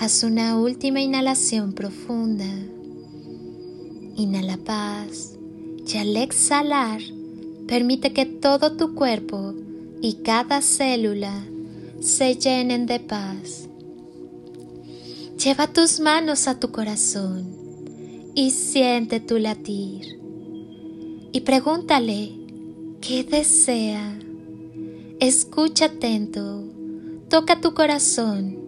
Haz una última inhalación profunda. Inhala paz y al exhalar permite que todo tu cuerpo y cada célula se llenen de paz. Lleva tus manos a tu corazón y siente tu latir. Y pregúntale qué desea. Escucha atento, toca tu corazón,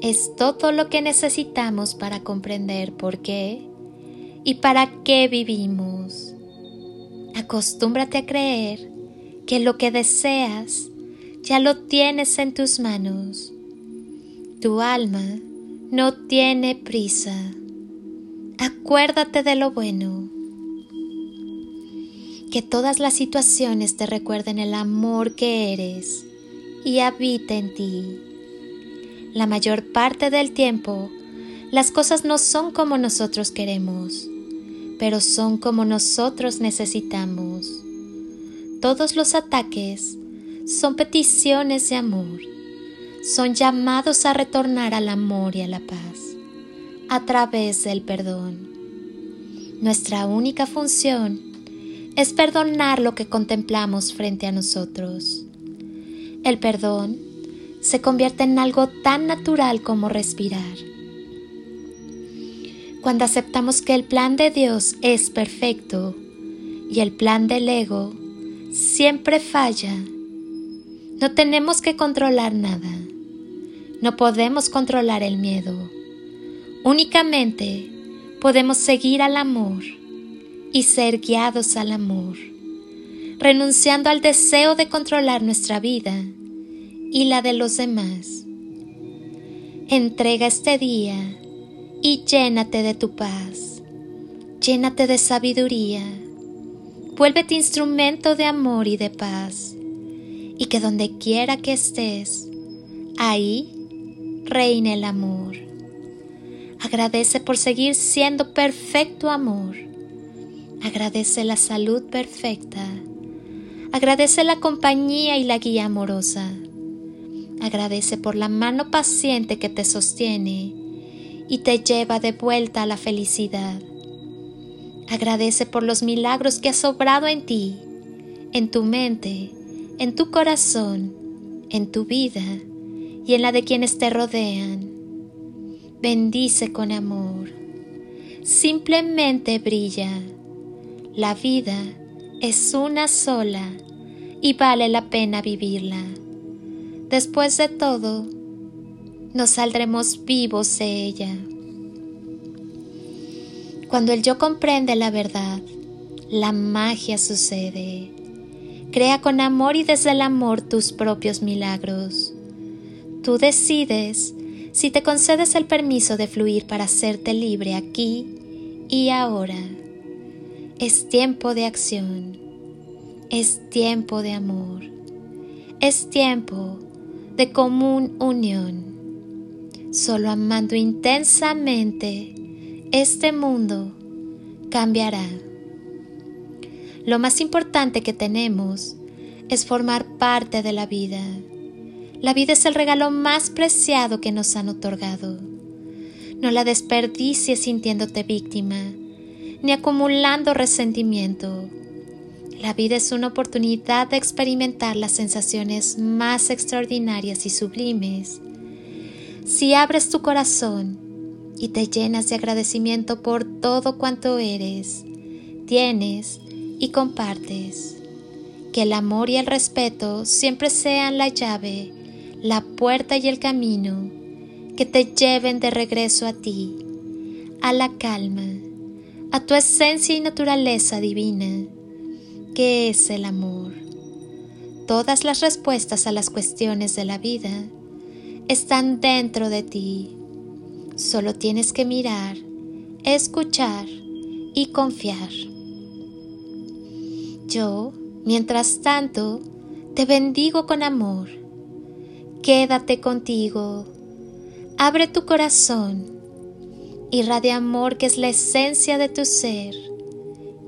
Es todo lo que necesitamos para comprender por qué y para qué vivimos. Acostúmbrate a creer que lo que deseas ya lo tienes en tus manos. Tu alma no tiene prisa. Acuérdate de lo bueno. Que todas las situaciones te recuerden el amor que eres y habita en ti. La mayor parte del tiempo, las cosas no son como nosotros queremos pero son como nosotros necesitamos. Todos los ataques son peticiones de amor, son llamados a retornar al amor y a la paz a través del perdón. Nuestra única función es perdonar lo que contemplamos frente a nosotros. El perdón se convierte en algo tan natural como respirar cuando aceptamos que el plan de Dios es perfecto y el plan del ego siempre falla, no tenemos que controlar nada. No podemos controlar el miedo. Únicamente podemos seguir al amor y ser guiados al amor, renunciando al deseo de controlar nuestra vida y la de los demás. Entrega este día y llénate de tu paz, llénate de sabiduría, vuélvete instrumento de amor y de paz, y que donde quiera que estés, ahí reine el amor. Agradece por seguir siendo perfecto amor. Agradece la salud perfecta. Agradece la compañía y la guía amorosa. Agradece por la mano paciente que te sostiene y te lleva de vuelta a la felicidad. Agradece por los milagros que has sobrado en ti, en tu mente, en tu corazón, en tu vida y en la de quienes te rodean. Bendice con amor. Simplemente brilla. La vida es una sola y vale la pena vivirla. Después de todo, nos saldremos vivos de ella. Cuando el yo comprende la verdad, la magia sucede. Crea con amor y desde el amor tus propios milagros. Tú decides si te concedes el permiso de fluir para hacerte libre aquí y ahora. Es tiempo de acción. Es tiempo de amor. Es tiempo de común unión. Solo amando intensamente, este mundo cambiará. Lo más importante que tenemos es formar parte de la vida. La vida es el regalo más preciado que nos han otorgado. No la desperdicies sintiéndote víctima, ni acumulando resentimiento. La vida es una oportunidad de experimentar las sensaciones más extraordinarias y sublimes. Si abres tu corazón y te llenas de agradecimiento por todo cuanto eres, tienes y compartes, que el amor y el respeto siempre sean la llave, la puerta y el camino que te lleven de regreso a ti, a la calma, a tu esencia y naturaleza divina ¿Qué es el amor? Todas las respuestas a las cuestiones de la vida están dentro de ti. Solo tienes que mirar, escuchar y confiar. Yo, mientras tanto, te bendigo con amor. Quédate contigo. Abre tu corazón. Irradia amor que es la esencia de tu ser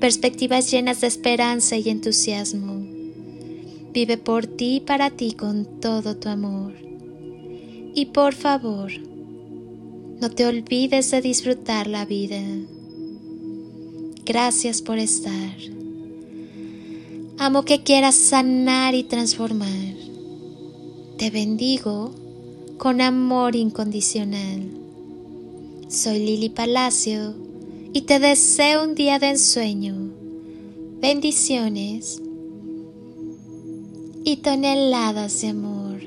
perspectivas llenas de esperanza y entusiasmo. Vive por ti y para ti con todo tu amor. Y por favor, no te olvides de disfrutar la vida. Gracias por estar. Amo que quieras sanar y transformar. Te bendigo con amor incondicional. Soy Lili Palacio y te deseo un día de ensueño, bendiciones. Y toneladas de amor.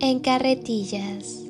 En carretillas.